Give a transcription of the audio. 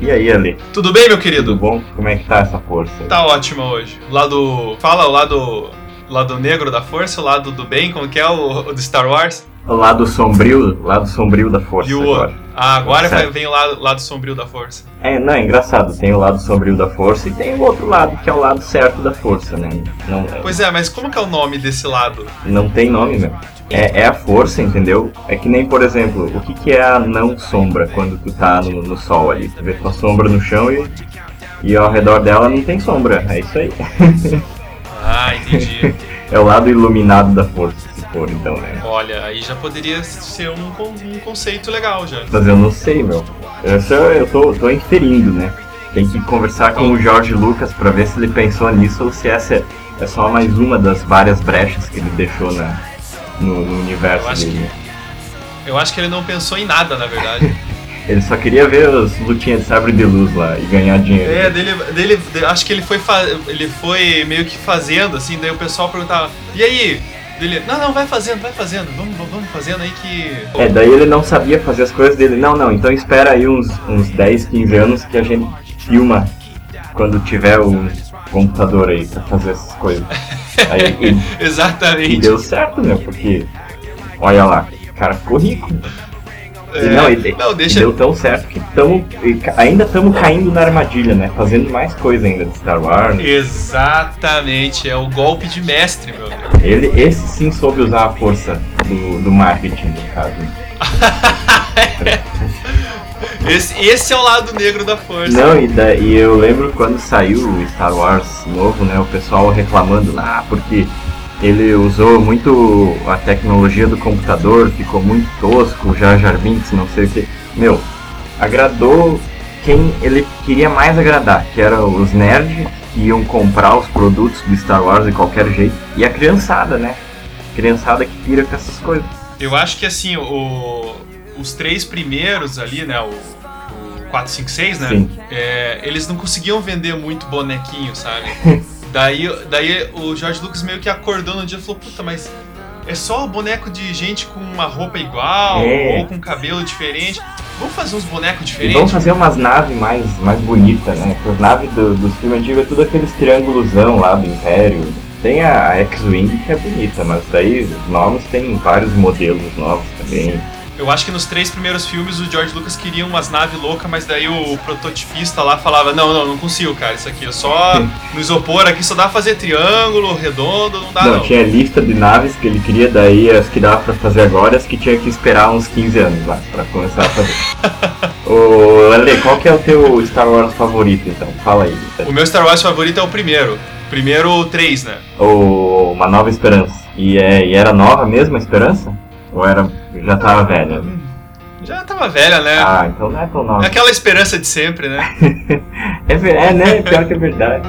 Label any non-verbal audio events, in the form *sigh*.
E aí, Ale? Tudo bem, meu querido? Tudo bom? Como é que tá essa força? Tá ótima hoje. Lado. Fala o lado. Lado negro da força, o lado do bem, como que é o, o do Star Wars? O lado sombrio, lado sombrio da força E o. agora. Ah, agora Certo. vem o lado, lado sombrio da força. É, não, é engraçado. Tem o lado sombrio da força e tem o outro lado, que é o lado certo da força, né? Não, Pois é, mas como que é o nome desse lado? não tem nome, meu. É, é a força, entendeu? É que nem, por exemplo, o que, que é a não sombra quando tu tá no, no sol ali? Tu vê tua sombra no chão e, e ao redor dela não tem sombra. É isso aí. *laughs* Ah, entendi. *laughs* É o lado iluminado da força, se for, então, né? Olha, aí já poderia ser um, um conceito legal já. Mas eu não sei, meu. Eu, só, eu tô, tô inferindo, né? Tem que conversar com o Jorge Lucas pra ver se ele pensou nisso ou se essa é, é só mais uma das várias brechas que ele deixou na, no, no universo Eu acho dele. Eu acho que ele não pensou em nada, na verdade. *laughs* Ele só queria ver as lutinhas de sabre de luz lá e ganhar dinheiro. É, dele, dele, de- acho que ele foi, ele foi meio que fazendo, assim, daí o pessoal perguntava, e aí? Dele, não, não, vai fazendo, vai fazendo, vamos, vamos fazendo aí que. É, daí ele não sabia fazer as coisas dele. Não, não, então espera aí uns, uns 10, 15 anos que a gente filma quando tiver o computador aí pra fazer essas coisas. Aí, *laughs* e, e Exatamente. deu certo, meu, porque olha lá, o cara ficou rico. E É, não, e, não, e deixa. deu tão certo que tamo, e ainda estamos caindo na armadilha, né? Fazendo mais coisa ainda de Star Wars. Exatamente, é o golpe de mestre, meu. Ele, esse sim soube usar a força do, do marketing, no caso. *laughs* *laughs* Esse, esse é o lado negro da força. Não, e, da, e eu lembro quando saiu o Star Wars novo, né? O pessoal reclamando, ah, porque ele usou muito a tecnologia do computador, ficou muito tosco, Jar Jar Binks, não sei o que. Meu, agradou quem ele queria mais agradar, que eram os nerds que iam comprar os produtos do Star Wars de qualquer jeito, e a criançada, né? Criançada que pira com essas coisas. Eu acho que assim, o, os três primeiros ali, né? O, o 4, 5, 6, né? É, eles não conseguiam vender muito bonequinho, sabe? *laughs* daí, daí o George Lucas meio que acordou no dia e falou, puta, mas é só boneco de gente com uma roupa igual É. ou com cabelo diferente. Vamos fazer uns bonecos E diferentes? vamos fazer umas naves mais, mais bonitas, né? Porque as naves do, dos filmes antigos é tudo aqueles triângulosão lá do Império. Tem a, a X-Wing que é bonita, mas daí os novos tem vários modelos novos também. Eu acho que nos três primeiros filmes o George Lucas queria umas naves loucas, mas daí o prototipista lá falava: Não, não, não consigo, cara. Isso aqui é só. No isopor aqui só dá pra fazer triângulo, redondo, não dá não, não. tinha lista de naves que ele queria, daí as que dava pra fazer agora, as que tinha que esperar uns 15 anos lá pra começar a fazer. *laughs* Ô, Ale, qual que é o teu Star Wars favorito então? Fala aí. O meu Star Wars favorito é o primeiro. Primeiro o 3, né? Ou Uma Nova Esperança. E, é, e era nova mesmo a Esperança? Ou era, já tava velha? Já tava velha, né? Ah, então não é tão nova. É aquela esperança de sempre, né? *laughs* É, é, né? Pior que é verdade.